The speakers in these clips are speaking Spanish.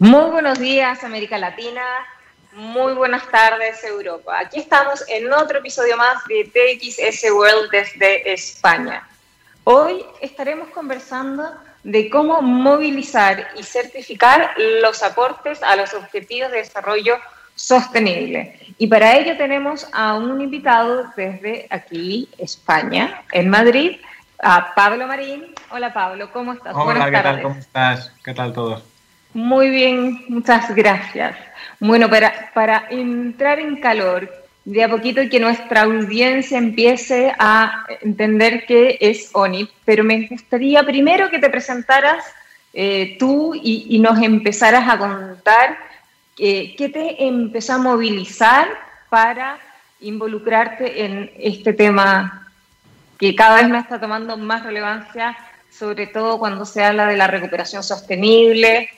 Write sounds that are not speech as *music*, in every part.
Muy buenos días, América Latina. Muy buenas tardes, Europa. Aquí estamos en otro episodio más de TXS World desde España. Hoy estaremos conversando de cómo movilizar y certificar los aportes a los objetivos de desarrollo sostenible. Y para ello tenemos a un invitado desde aquí, España, en Madrid, a Pablo Marín. Hola Pablo, ¿cómo estás? Hola, Buenas ¿qué tal? ¿Cómo estás? ¿Qué tal todos? Muy bien, muchas gracias. Bueno, para, para entrar en calor, de a poquito que nuestra audiencia empiece a entender qué es ONIP, pero me gustaría primero que te presentaras eh, tú y, nos empezaras a contar eh, qué te empezó a movilizar para involucrarte en este tema que cada vez me está tomando más relevancia, sobre todo cuando se habla de la recuperación sostenible,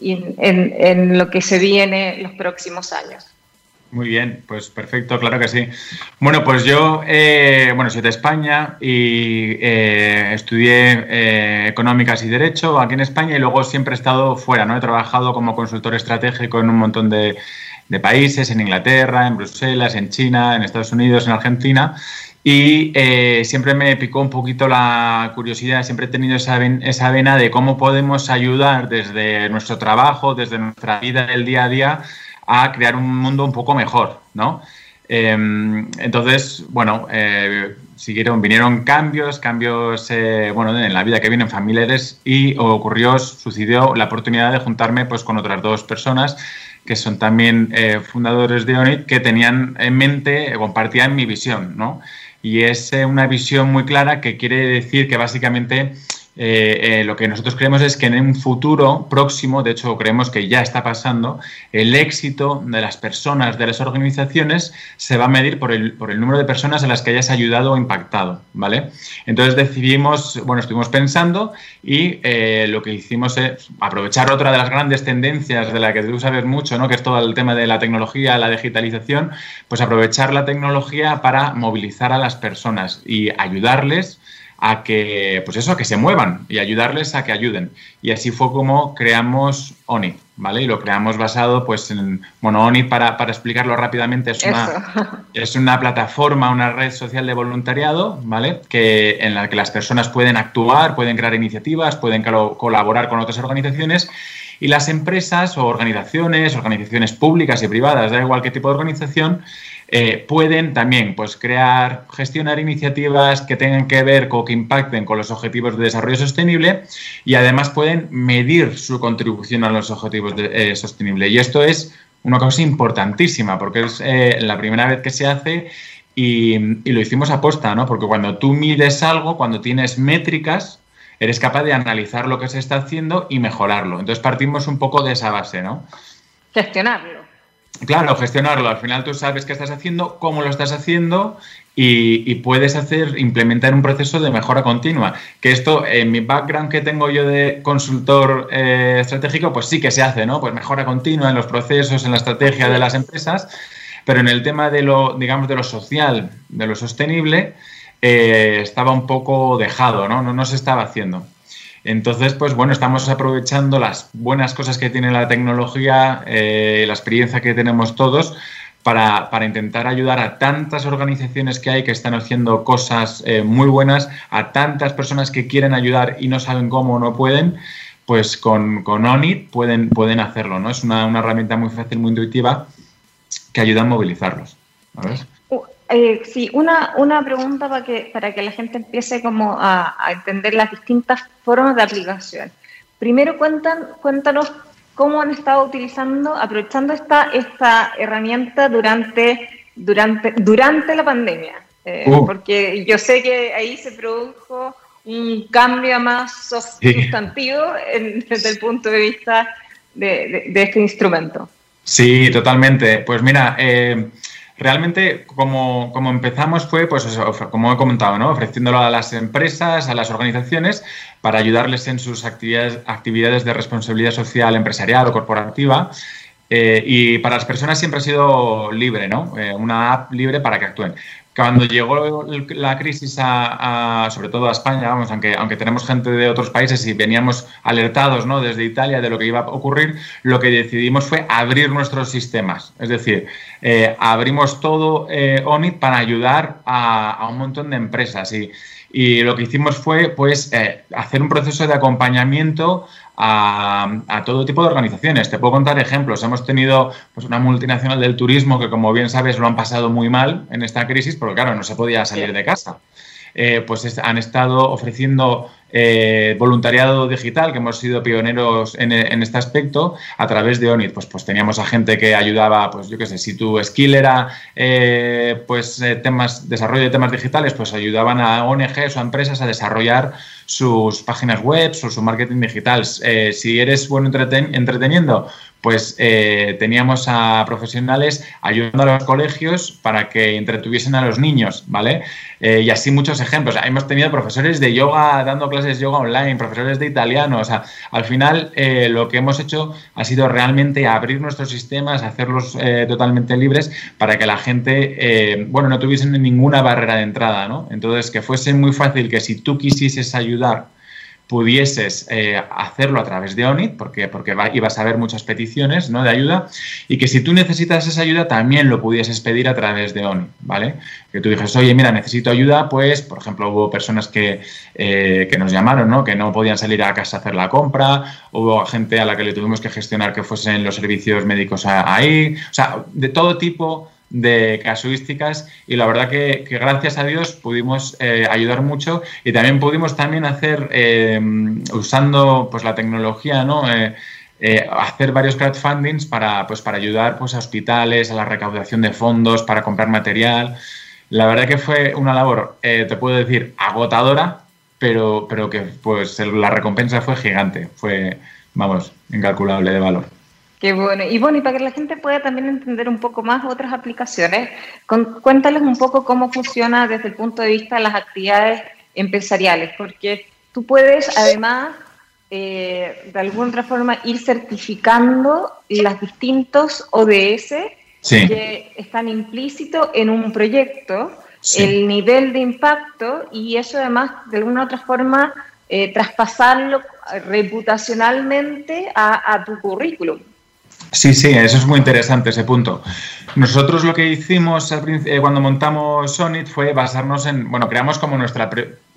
en, lo que se viene los próximos años. Muy bien, pues perfecto, claro que sí. Bueno, pues yo, eh, bueno, soy de España y eh, estudié eh, económicas y derecho aquí en España y luego siempre he estado fuera, ¿no? He trabajado como consultor estratégico en un montón de países, en Inglaterra, en Bruselas, en China, en Estados Unidos, en Argentina y eh, siempre me picó un poquito la curiosidad, siempre he tenido esa, esa vena de cómo podemos ayudar desde nuestro trabajo, desde nuestra vida del día a día, a crear un mundo un poco mejor, ¿no? Em, entonces, bueno, eh, siguieron, vinieron cambios, cambios, eh, bueno, en la vida que vienen familiares y ocurrió, sucedió la oportunidad de juntarme pues con otras dos personas que son también fundadores de ONIT, que tenían en mente, compartían mi visión, ¿no? Y es eh, una visión muy clara que quiere decir que básicamente eh, eh, lo que nosotros creemos es que en un futuro próximo, de hecho creemos que ya está pasando, el éxito de las personas, de las organizaciones, se va a medir por el, por el número de personas a las que hayas ayudado o impactado, ¿vale? Entonces decidimos, bueno, estuvimos pensando y eh, lo que hicimos es aprovechar otra de las grandes tendencias de la que tú sabes mucho, ¿no? Que es todo el tema de la tecnología, la digitalización, pues aprovechar la tecnología para movilizar a las personas y ayudarles a que, pues eso, a que se muevan y ayudarles a que ayuden. Y así fue como creamos ONI, ¿vale? Y lo creamos basado, pues, en, bueno, ONI, para, para explicarlo rápidamente, es una, *laughs* es una plataforma, una red social de voluntariado, ¿vale? Que, en la que las personas pueden actuar, pueden crear iniciativas, pueden colaborar con otras organizaciones y las empresas o organizaciones, organizaciones públicas y privadas, da igual qué tipo de organización, eh, pueden también pues, crear, gestionar iniciativas que tengan que ver o que impacten con los objetivos de desarrollo sostenible y además pueden medir su contribución a los objetivos de, eh, sostenible. Y esto es una cosa importantísima porque es eh, la primera vez que se hace y, y, lo hicimos a posta, ¿no? Porque cuando tú mides algo, cuando tienes métricas, eres capaz de analizar lo que se está haciendo y mejorarlo. Entonces partimos un poco de esa base, ¿no? Gestionarlo. Claro, gestionarlo. Al final tú sabes qué estás haciendo, cómo lo estás haciendo y, puedes hacer, implementar un proceso de mejora continua. Que esto, en mi background que tengo yo de consultor eh, estratégico, pues sí que se hace, ¿no? Pues mejora continua en los procesos, en la estrategia de las empresas, pero en el tema de lo, digamos, de lo social, de lo sostenible, eh, estaba un poco dejado, ¿no? No, no se estaba haciendo. Entonces, pues bueno, estamos aprovechando las buenas cosas que tiene la tecnología, eh, la experiencia que tenemos todos, para, intentar ayudar a tantas organizaciones que hay que están haciendo cosas eh, muy buenas, a tantas personas que quieren ayudar y no saben cómo o no pueden, pues con, con ONIT pueden, pueden hacerlo, ¿no? Es una, herramienta muy fácil, muy intuitiva que ayuda a movilizarlos. Eh, sí, una, una pregunta para que, para que la gente empiece como a, entender las distintas formas de aplicación. Primero cuentan, cuéntanos cómo han estado utilizando, aprovechando esta, esta herramienta durante, durante, durante la pandemia. Eh, uh. Porque yo sé que ahí se produjo un cambio más sustantivo desde el punto de vista de, de, este instrumento. Sí, totalmente. Pues mira, eh, realmente como, empezamos fue, pues como he comentado, ¿no? ofreciéndolo a las empresas, a las organizaciones, para ayudarles en sus actividades, actividades de responsabilidad social, empresarial o corporativa. Eh, y para las personas siempre ha sido libre, ¿no? Eh, una app libre para que actúen. Cuando llegó la crisis a, sobre todo a España, vamos, aunque, aunque tenemos gente de otros países y veníamos alertados ¿no? desde Italia de lo que iba a ocurrir, lo que decidimos fue abrir nuestros sistemas. Es decir, eh, abrimos todo eh, ONIT para ayudar a, un montón de empresas y, y lo que hicimos fue pues eh, hacer un proceso de acompañamiento a, todo tipo de organizaciones. Te puedo contar ejemplos. Hemos tenido pues, una multinacional del turismo que, como bien sabes, lo han pasado muy mal en esta crisis porque, claro, no se podía salir de casa. Eh, pues han estado ofreciendo eh, voluntariado digital, que hemos sido pioneros en, este aspecto, a través de ONIT. Pues, pues teníamos a gente que ayudaba, pues yo qué sé, si tu skill era eh, pues, temas, desarrollo de temas digitales, pues ayudaban a ONGs o a empresas a desarrollar sus páginas web o su marketing digital. si eres bueno entreteniendo, pues eh, teníamos a profesionales ayudando a los colegios para que entretuviesen a los niños, ¿vale? Eh, y así muchos ejemplos. Hemos tenido profesores de yoga dando clases de yoga online, profesores de italiano. O sea, al final eh, lo que hemos hecho ha sido realmente abrir nuestros sistemas, hacerlos totalmente libres para que la gente, bueno, no tuviesen ninguna barrera de entrada, ¿no? Entonces, que fuese muy fácil que si tú quisieses ayudar pudieses eh, hacerlo a través de ONIT, porque, porque ibas a ver muchas peticiones ¿no? de ayuda, y que si tú necesitas esa ayuda también lo pudieses pedir a través de ONIT, ¿vale? Que tú dijes, oye, mira, necesito ayuda, pues, por ejemplo, hubo personas que, eh, que nos llamaron, ¿no? Que no podían salir a casa a hacer la compra, hubo gente a la que le tuvimos que gestionar que fuesen los servicios médicos ahí, o sea, de todo tipo de casuísticas y la verdad que, gracias a Dios pudimos eh, ayudar mucho y también pudimos también hacer, eh, usando pues la tecnología, ¿no? Eh, hacer varios crowdfundings para, pues, para ayudar pues, a hospitales, a la recaudación de fondos, para comprar material. La verdad que fue una labor, te puedo decir, agotadora, pero, pero que pues la recompensa fue gigante, fue, vamos, incalculable de valor. Qué bueno. Y bueno, y para que la gente pueda también entender un poco más otras aplicaciones, cuéntales un poco cómo funciona desde el punto de vista de las actividades empresariales, porque tú puedes además eh, de alguna otra forma ir certificando los distintos ODS que están implícitos en un proyecto, el nivel de impacto y eso además de alguna otra forma eh, traspasarlo reputacionalmente a tu currículum. Sí, sí, eso es muy interesante ese punto. Nosotros lo que hicimos eh, cuando montamos Sonit fue basarnos en, bueno, creamos como nuestra,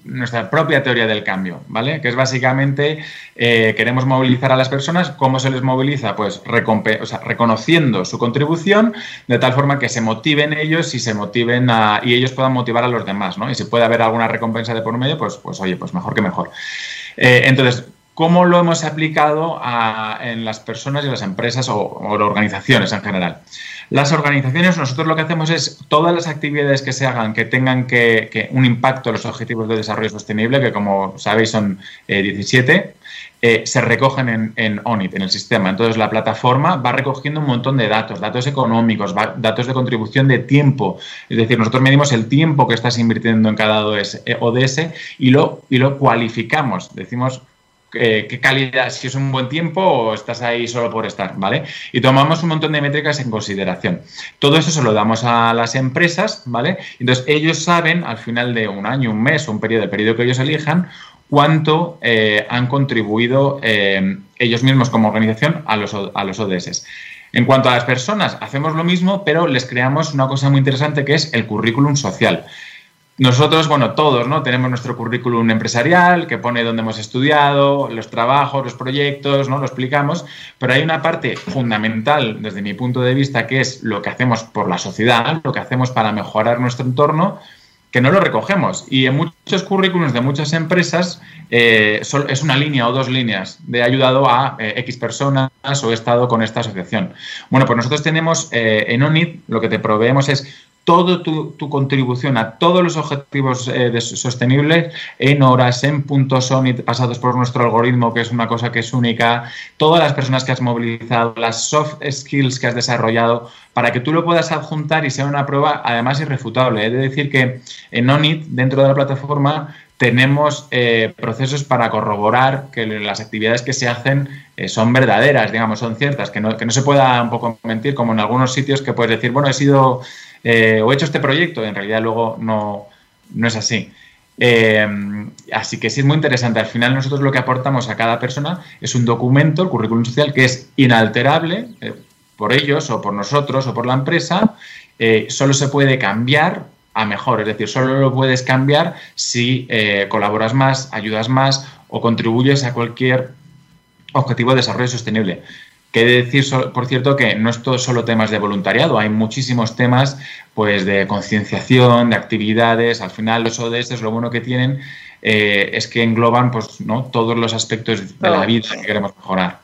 nuestra propia teoría del cambio, ¿vale? Que es básicamente, eh, queremos movilizar a las personas, ¿cómo se les moviliza? Pues reconociendo su contribución de tal forma que se motiven ellos y se motiven a, y ellos puedan motivar a los demás, ¿no? Y si puede haber alguna recompensa de por medio, pues, pues oye, pues mejor que mejor. Eh, entonces, ¿Cómo lo hemos aplicado en las personas y las empresas o, organizaciones en general? Las organizaciones, nosotros lo que hacemos es todas las actividades que se hagan que tengan que, un impacto en los objetivos de desarrollo sostenible, que como sabéis son 17, eh, eh, se recogen en, ONIT, en el sistema. Entonces la plataforma va recogiendo un montón de datos, datos económicos, datos de contribución de tiempo. Es decir, nosotros medimos el tiempo que estás invirtiendo en cada ODS, ODS y, lo, y lo cualificamos. Decimos eh, qué calidad, si es un buen tiempo o estás ahí solo por estar, ¿vale? Y tomamos un montón de métricas en consideración. Todo eso se lo damos a las empresas, ¿vale? Entonces ellos saben al final de un año, un mes un periodo, el periodo que ellos elijan, cuánto eh, han contribuido eh, ellos mismos como organización a los, a los ODS. En cuanto a las personas, hacemos lo mismo, pero les creamos una cosa muy interesante que es el currículum social. Nosotros, bueno, todos, ¿no? Tenemos nuestro currículum empresarial que pone dónde hemos estudiado, los trabajos, los proyectos, ¿no? Lo explicamos, pero hay una parte fundamental desde mi punto de vista que es lo que hacemos por la sociedad, lo que hacemos para mejorar nuestro entorno, que no lo recogemos. Y en muchos currículums de muchas empresas eh, es una línea o dos líneas de ayudado a eh, X personas o he estado con esta asociación. Bueno, pues nosotros tenemos eh, en ONIT, lo que te proveemos es toda tu, contribución a todos los objetivos eh, sostenibles en horas, en puntos ONIT pasados por nuestro algoritmo, que es una cosa que es única, todas las personas que has movilizado, las soft skills que has desarrollado, para que tú lo puedas adjuntar y sea una prueba además irrefutable. Es decir que en ONIT, dentro de la plataforma, tenemos eh, procesos para corroborar que las actividades que se hacen eh, son verdaderas, digamos, son ciertas, que no, que no, se pueda un poco mentir, como en algunos sitios que puedes decir, bueno, he sido eh, o he hecho este proyecto, en realidad luego no, no es así. así que sí es muy interesante. Al final nosotros lo que aportamos a cada persona es un documento, el currículum social, que es inalterable por ellos o por nosotros o por la empresa. solo se puede cambiar a mejor. Es decir, solo lo puedes cambiar si eh, colaboras más, ayudas más o contribuyes a cualquier objetivo de desarrollo sostenible. Quiere decir, por cierto, que no es todo solo temas de voluntariado, hay muchísimos temas pues, de concienciación, de actividades. Al final, los ODS lo bueno que tienen eh, es que engloban pues, ¿no? todos los aspectos de la vida que queremos mejorar.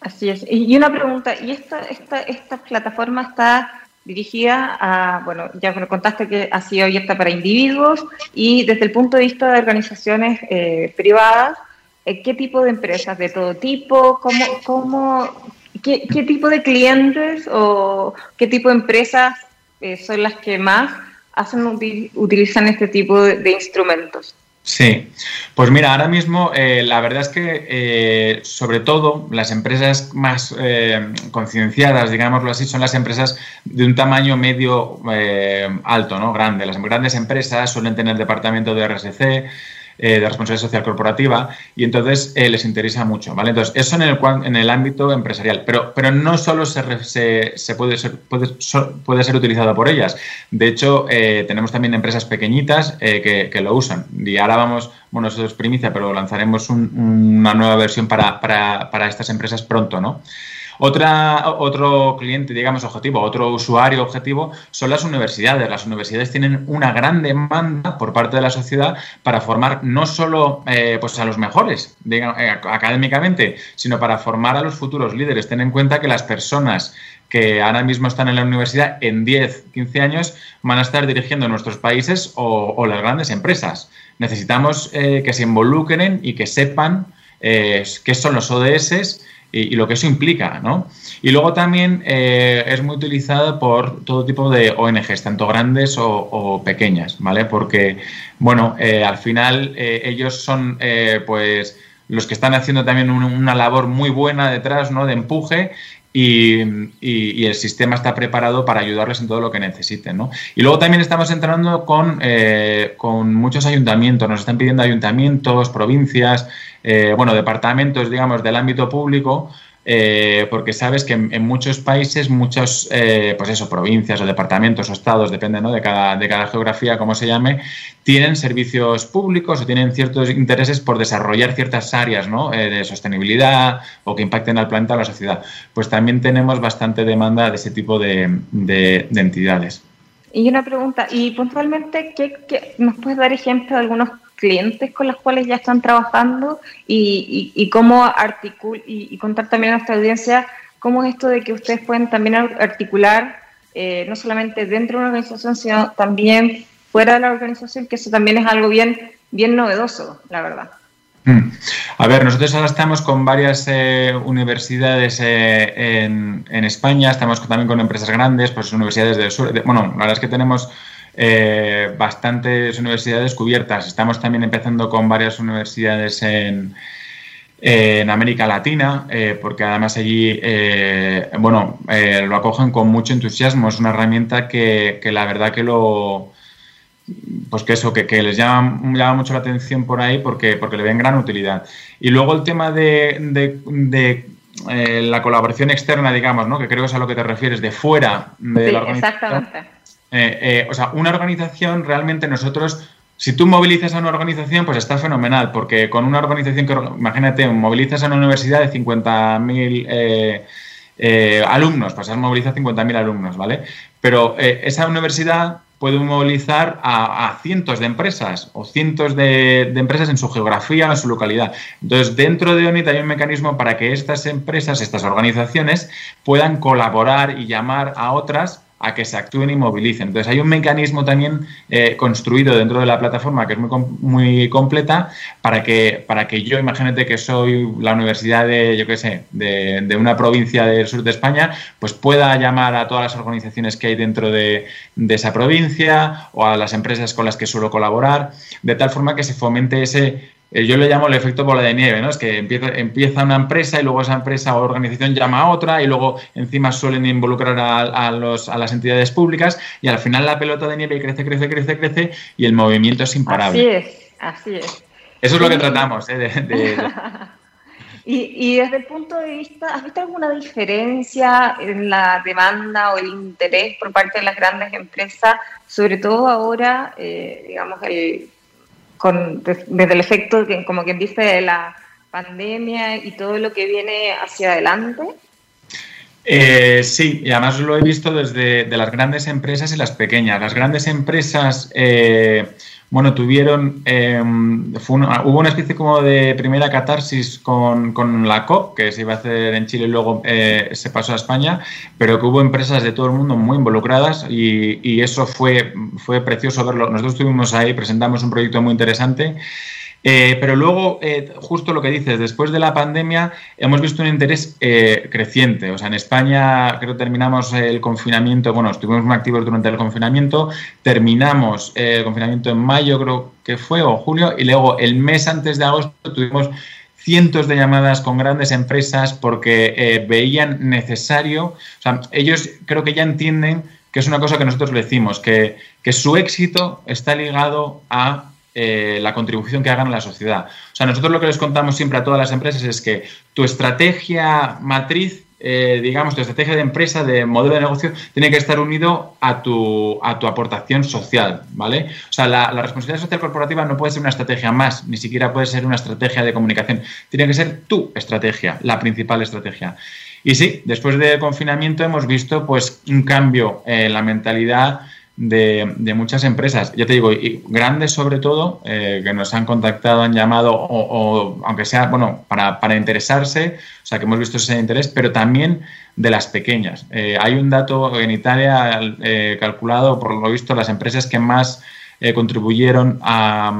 Así es. Y una pregunta, ¿y esta, esta, esta plataforma está dirigida a, bueno, ya me contaste que ha sido abierta para individuos y desde el punto de vista de organizaciones eh, privadas, ¿qué tipo de empresas? ¿De todo tipo? ¿Cómo, cómo, qué, tipo de clientes o qué tipo de empresas eh, son las que más hacen, utilizan este tipo de instrumentos? Sí, pues mira, ahora mismo eh, la verdad es que eh, sobre todo las empresas más eh, concienciadas, digámoslo así, son las empresas de un tamaño medio alto, ¿no? Grande. Las grandes empresas suelen tener departamento de RSC, eh, de responsabilidad social corporativa y entonces eh, les interesa mucho, ¿vale? Entonces, eso en el, en el ámbito empresarial, pero, pero no solo se, se, puede, ser, puede, ser utilizado por ellas. De hecho, eh, tenemos también empresas pequeñitas que, que, lo usan y ahora vamos, bueno, eso es primicia, pero lanzaremos una nueva versión para, para, para estas empresas pronto, ¿no? Otra, otro cliente, digamos, objetivo, otro usuario objetivo son las universidades. Las universidades tienen una gran demanda por parte de la sociedad para formar no solo eh, pues a los mejores digamos, eh, académicamente, sino para formar a los futuros líderes. Ten en cuenta que las personas que ahora mismo están en la universidad en 10, 15 años van a estar dirigiendo nuestros países o, las grandes empresas. Necesitamos eh, que se involucren y que sepan qué son los ODS y, lo que eso implica, ¿no? Y luego también eh, es muy utilizado por todo tipo de ONGs, tanto grandes o, pequeñas, ¿vale? Porque, bueno, eh, al final eh, ellos son, pues, los que están haciendo también una labor muy buena detrás, ¿no? De empuje y, el sistema está preparado para ayudarles en todo lo que necesiten. ¿no? Y luego también estamos entrando con, con muchos ayuntamientos, nos están pidiendo ayuntamientos, provincias, eh, bueno, departamentos, digamos, del ámbito público, eh, porque sabes que en, muchos países, muchos, eh, pues eso, provincias o departamentos o estados, depende ¿no? de, cada, de cada geografía, como se llame, tienen servicios públicos o tienen ciertos intereses por desarrollar ciertas áreas ¿no? de sostenibilidad o que impacten al planeta o a la sociedad. Pues también tenemos bastante demanda de ese tipo de, de, entidades. Y una pregunta, y puntualmente, ¿qué, qué, ¿nos puedes dar ejemplo de algunos clientes con los cuales ya están trabajando y, cómo articul y, contar también a nuestra audiencia cómo es esto de que ustedes pueden también articular eh, no solamente dentro de una organización, sino también fuera de la organización, que eso también es algo bien, bien novedoso, la verdad. Mm. A ver, nosotros ahora estamos con varias eh, universidades eh, en, en, España, estamos también con empresas grandes, pues universidades del sur. bueno, la verdad es que tenemos eh, bastantes universidades cubiertas. Estamos también empezando con varias universidades en, en América Latina, eh, porque además allí, eh, bueno, lo acogen con mucho entusiasmo. Es una herramienta que, la verdad que lo, pues que eso, que, les llama, llama, mucho la atención por ahí porque, porque le ven gran utilidad. Y luego el tema de, de, la colaboración externa, digamos, ¿no? que creo que es a lo que te refieres, de fuera de la organización. Exactamente eh, eh, o sea, una organización realmente nosotros, si tú movilizas a una organización, pues está fenomenal, porque con una organización que, imagínate, movilizas a una universidad de 50.000 eh, alumnos, pues has movilizado 50.000 alumnos, ¿vale? Pero esa universidad puede movilizar a, cientos de empresas o cientos de, empresas en su geografía o en su localidad. Entonces, dentro de ONIT hay un mecanismo para que estas empresas, estas organizaciones, puedan colaborar y llamar a otras a que se actúen y movilicen. Entonces hay un mecanismo también eh, construido dentro de la plataforma que es muy, muy completa para que, para que yo, imagínate que soy la universidad de, yo qué sé, de, una provincia del sur de España, pues pueda llamar a todas las organizaciones que hay dentro de, esa provincia o a las empresas con las que suelo colaborar, de tal forma que se fomente ese yo le llamo el efecto bola de nieve, ¿no? Es que empieza, empieza, una empresa y luego esa empresa o organización llama a otra y luego encima suelen involucrar a, los, a las entidades públicas y al final la pelota de nieve crece, crece, crece, crece y el movimiento es imparable. Así es, así es. Eso es lo que tratamos, ¿eh? *laughs* y, y, desde el punto de vista, ¿has visto alguna diferencia en la demanda o el interés por parte de las grandes empresas, sobre todo ahora, eh, digamos, el desde el efecto, como quien dice, de la pandemia y todo lo que viene hacia adelante? Eh, sí, y además lo he visto desde de las grandes empresas y las pequeñas. Las grandes empresas eh, bueno, tuvieron, em, hubo una especie como de primera catarsis con, la COP, que se iba a hacer en Chile y luego eh, se pasó a España, pero que hubo empresas de todo el mundo muy involucradas y, eso fue, fue precioso verlo. Nosotros estuvimos ahí, presentamos un proyecto muy interesante eh, pero luego, eh, justo lo que dices, después de la pandemia hemos visto un interés eh, creciente. O sea, en España creo que terminamos el confinamiento, bueno, estuvimos muy activos durante el confinamiento, terminamos el confinamiento en mayo creo que fue, o julio, y luego el mes antes de agosto tuvimos cientos de llamadas con grandes empresas porque veían necesario, o sea, ellos creo que ya entienden que es una cosa que nosotros le decimos, que, que su éxito está ligado a eh, la contribución que hagan a la sociedad. O sea, nosotros lo que les contamos siempre a todas las empresas es que tu estrategia matriz, eh, digamos, tu estrategia de empresa, de modelo de negocio, tiene que estar unido a tu, a tu aportación social, ¿vale? O sea, la, responsabilidad social corporativa no puede ser una estrategia más, ni siquiera puede ser una estrategia de comunicación. Tiene que ser tu estrategia, la principal estrategia. Y sí, después del confinamiento hemos visto pues un cambio en la mentalidad de, muchas empresas, ya te digo, y grandes sobre todo, eh, que nos han contactado, han llamado, o, aunque sea, bueno, para, para, interesarse, o sea, que hemos visto ese interés, pero también de las pequeñas. Eh, hay un dato en Italia eh, calculado, por lo visto, las empresas que más contribuyeron a,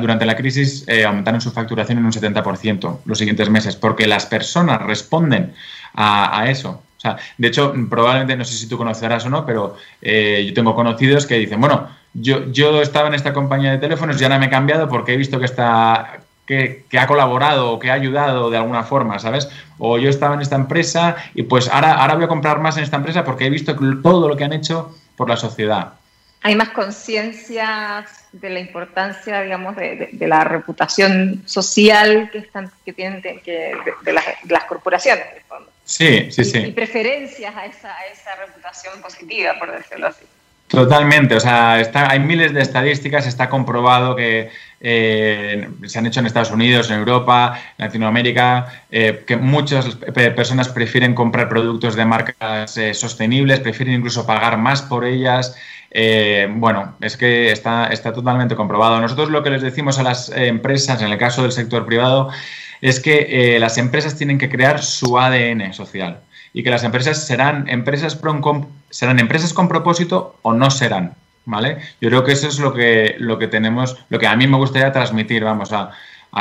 durante la crisis aumentaron su facturación en un 70% los siguientes meses, porque las personas responden a eso sea, de hecho, probablemente, no sé si tú conocerás o no, pero eh, yo tengo conocidos que dicen, bueno, yo, yo estaba en esta compañía de teléfonos y ahora me he cambiado porque he visto que está que, ha colaborado o que ha ayudado de alguna forma, ¿sabes? O yo estaba en esta empresa y pues ahora, ahora voy a comprar más en esta empresa porque he visto todo lo que han hecho por la sociedad. Hay más conciencia de la importancia, digamos, de, la reputación social que, están, que tienen que, de las corporaciones. Sí, sí, sí. Y preferencias a esa, reputación positiva, por decirlo así. Totalmente, o sea, está, hay miles de estadísticas, está comprobado que eh, se han hecho en Estados Unidos, en Europa, en Latinoamérica, eh, que muchas personas prefieren comprar productos de marcas eh, sostenibles, prefieren incluso pagar más por ellas. bueno, es que está, está totalmente comprobado. Nosotros lo que les decimos a las empresas, en el caso del sector privado, es que eh, las empresas tienen que crear su ADN social y que las empresas serán empresas, con, serán empresas con propósito o no serán. ¿Vale? Yo creo que eso es lo que, lo que tenemos, lo que a mí me gustaría transmitir, vamos, a,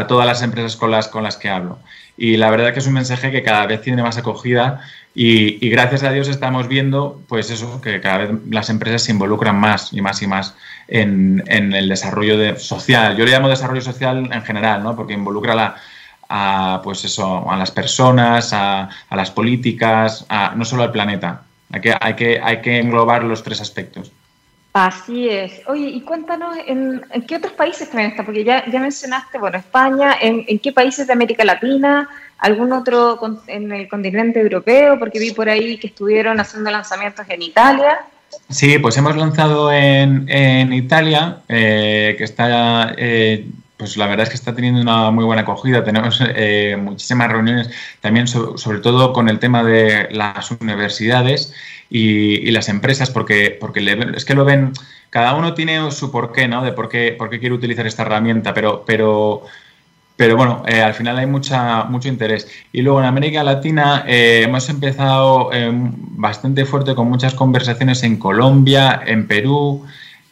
todas las empresas con las, con las que hablo. Y la verdad que es un mensaje que cada vez tiene más acogida y, gracias a Dios estamos viendo, pues eso, que cada vez las empresas se involucran más y más y más en, el desarrollo de, social. Yo le llamo desarrollo social en general, ¿no? Porque involucra la, a, pues eso, a las personas, a, las políticas, a, no solo al planeta. Hay que, hay, que, hay que englobar los tres aspectos. Así es. Oye, y cuéntanos, ¿en, qué otros países también está? Porque ya, ya mencionaste, bueno, España, ¿en, ¿en, qué países de América Latina? ¿Algún otro en el continente europeo? Porque vi por ahí que estuvieron haciendo lanzamientos en Italia. Sí, pues hemos lanzado en, en Italia, eh, que está eh, pues la verdad es que está teniendo una muy buena acogida. Tenemos eh, muchísimas reuniones también sobre, todo con el tema de las universidades y, las empresas, porque, porque es que lo ven, cada uno tiene su porqué, ¿no? De por qué, por qué quiere utilizar esta herramienta, pero, pero pero bueno, eh, al final hay mucha, mucho interés. Y luego en América Latina eh, hemos empezado bastante fuerte con muchas conversaciones en Colombia, en Perú,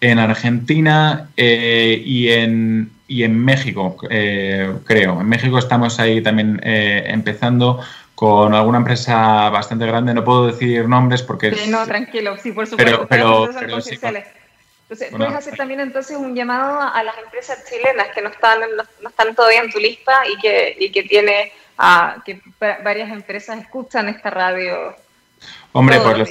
en Argentina y, en, y en México, creo. En México estamos ahí también empezando con alguna empresa bastante grande. No puedo decir nombres porque... Sí, no, tranquilo, sí, por supuesto. Pero, pero, sí, entonces, puedes hacer también entonces un llamado a las empresas chilenas que no están, no, están todavía en tu lista y que, y que tiene a, que varias empresas escuchan esta radio. Hombre, pues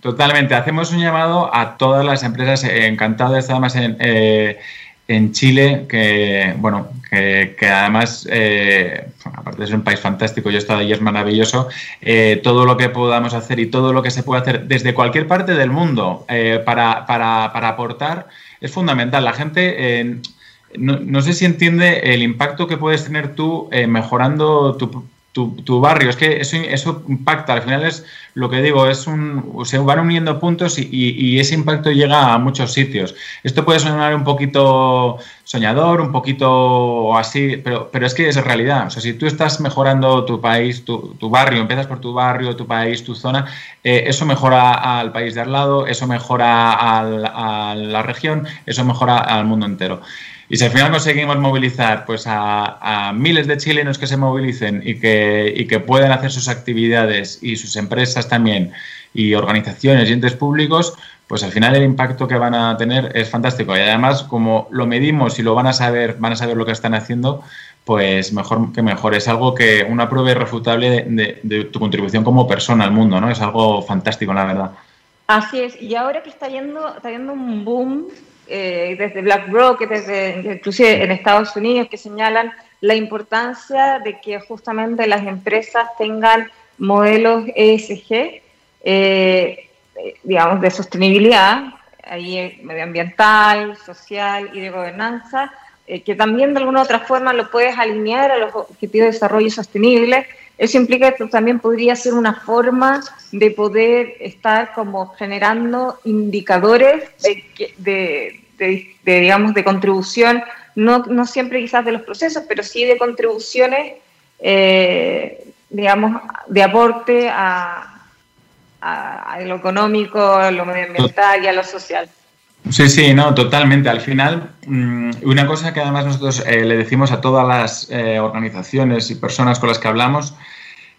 totalmente. Hacemos un llamado a todas las empresas. Encantado de estar además en, eh, en Chile, que bueno, que, además, eh, aparte ser un país fantástico, yo he estado allí, es maravilloso, eh, todo lo que podamos hacer y todo lo que se puede hacer desde cualquier parte del mundo eh, para, para, para, aportar es fundamental. La gente, no, no, sé si entiende el impacto que puedes tener tú mejorando tu tu, barrio. Es que eso, eso impacta, al final es lo que digo, es un, se van uniendo puntos y, ese impacto llega a muchos sitios. Esto puede sonar un poquito soñador, un poquito así, pero, pero es que es realidad. O sea, si tú estás mejorando tu país, tu, barrio, empiezas por tu barrio, tu país, tu zona, eh, eso mejora al país de al lado, eso mejora a la región, eso mejora al mundo entero. Y si al final conseguimos movilizar pues, a, miles de chilenos que se movilicen y que, y que puedan hacer sus actividades y sus empresas también y organizaciones y entes públicos, pues al final el impacto que van a tener es fantástico. Y además, como lo medimos y lo van a saber, van a saber lo que están haciendo, pues mejor que mejor. Es algo que una prueba irrefutable de, de, tu contribución como persona al mundo, ¿no? Es algo fantástico, la verdad. Así es. Y ahora que está yendo, está yendo un boom eh, desde BlackRock, desde inclusive en Estados Unidos, que señalan la importancia de que justamente las empresas tengan modelos ESG, eh, digamos, de sostenibilidad, ahí medioambiental, social y de gobernanza, eh, que también de alguna u otra forma lo puedes alinear a los objetivos de desarrollo sostenible. Eso implica que también podría ser una forma de poder estar como generando indicadores de, digamos, de contribución, no, no, siempre quizás de los procesos, pero sí de contribuciones, eh, digamos, de aporte a, a, lo económico, a lo medioambiental y a lo social. Sí, sí, no, totalmente. Al final, mm, una cosa que además nosotros eh, le decimos a todas las eh, organizaciones y personas con las que hablamos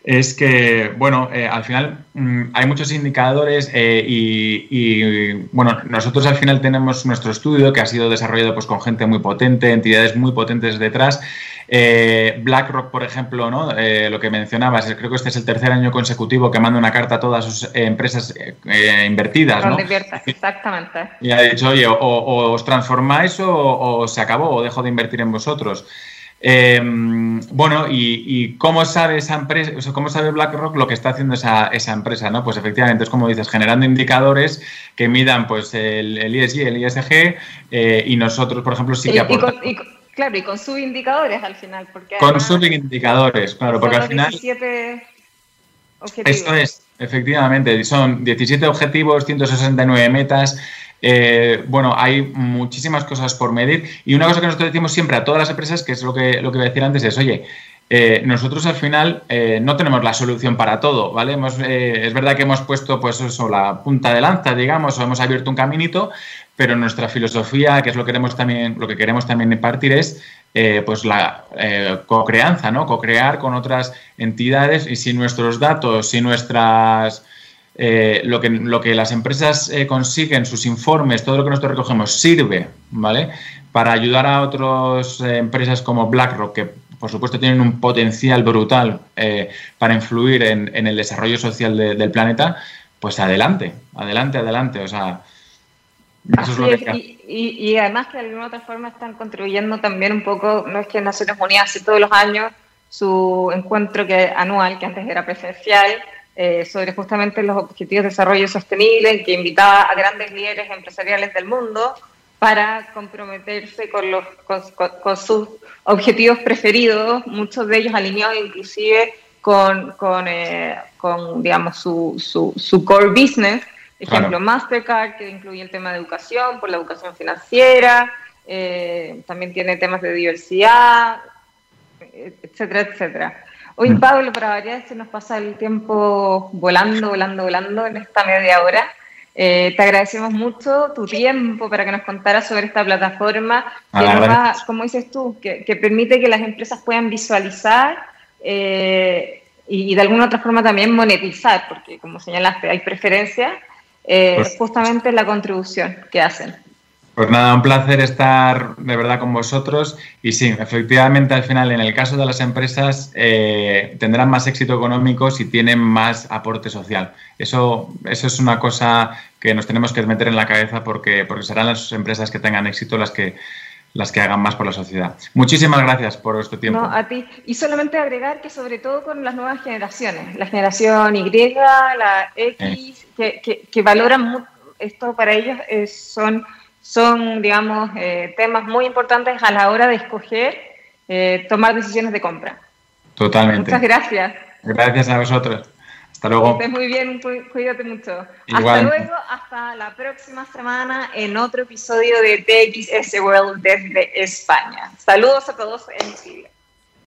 es que, bueno, eh, al final mm, hay muchos indicadores y, bueno, nosotros al final tenemos nuestro estudio que ha sido desarrollado pues, con gente muy potente, entidades muy potentes detrás eh, BlackRock, por ejemplo, ¿no? Eh, lo que mencionabas, creo que este es el tercer año consecutivo que manda una carta a todas sus eh, empresas invertidas. ¿no? exactamente. Y ha dicho, oye, o, os transformáis o, se acabó, o dejo de invertir en vosotros. Bueno, y, cómo sabe esa empresa, cómo sabe BlackRock lo que está haciendo esa, esa, empresa, ¿no? Pues efectivamente es como dices, generando indicadores que midan pues el, el ESG, el ISG, y nosotros, por ejemplo, sí que aportamos. Claro, y con subindicadores al final. Porque con subindicadores, claro, porque al final... 17 objetivos. Esto es, efectivamente, son 17 objetivos, 169 metas. Eh, bueno, hay muchísimas cosas por medir y una cosa que nosotros decimos siempre a todas las empresas, que es lo que, lo que iba a decir antes, es, oye, eh, nosotros al final eh, no tenemos la solución para todo, ¿vale? es verdad que hemos puesto, pues eso, la punta de lanza, digamos, o hemos abierto un caminito, pero nuestra filosofía, que es lo que queremos también, lo que queremos también impartir, es eh, pues la eh, co-creanza, ¿no? Co-crear con otras entidades y si nuestros datos, si nuestras eh, lo, que, lo que las empresas consiguen, sus informes, todo lo que nosotros recogemos sirve, ¿vale? Para ayudar a otras empresas como BlackRock, que por supuesto tienen un potencial brutal para influir en, el desarrollo social del planeta, pues adelante, adelante, adelante. O sea, y, además que de alguna otra forma están contribuyendo también un poco, no es que Naciones Unidas hace todos los años su encuentro que, anual, que antes era presencial, eh, sobre justamente los objetivos de desarrollo sostenible, que invitaba a grandes líderes empresariales del mundo para comprometerse con, los, con, sus objetivos preferidos, muchos de ellos alineados inclusive con, con, eh, con digamos, su, su, su core business, Ejemplo, Mastercard, que incluye el tema de educación, por la educación financiera, eh, también tiene temas de diversidad, etcétera, etcétera. Hoy, mm. Pablo, para variar, se nos pasa el tiempo volando, volando, volando en esta media hora. Eh, te agradecemos mucho tu tiempo para que nos contaras sobre esta plataforma que como dices tú, que, permite que las empresas puedan visualizar eh, y, de alguna otra forma también monetizar, porque como señalaste, hay preferencia, eh, pues justamente la contribución que hacen. Pues nada, un placer estar de verdad con vosotros. Y sí, efectivamente, al final, en el caso de las empresas, eh, tendrán más éxito económico si tienen más aporte social. Eso, eso es una cosa que nos tenemos que meter en la cabeza porque, porque serán las empresas que tengan éxito las que, las que hagan más por la sociedad. Muchísimas gracias por este tiempo. No, a ti. Y solamente agregar que sobre todo con las nuevas generaciones, la generación Y, la X, que, que, que, valoran esto para ellos son son, digamos, eh, temas muy importantes a la hora de escoger, eh, tomar decisiones de compra. Totalmente. Muchas gracias. Gracias a vosotros. Hasta luego. Que estés muy bien, cuídate mucho. Hasta luego, hasta la próxima semana en otro episodio de TXS World desde España. Saludos a todos en Chile.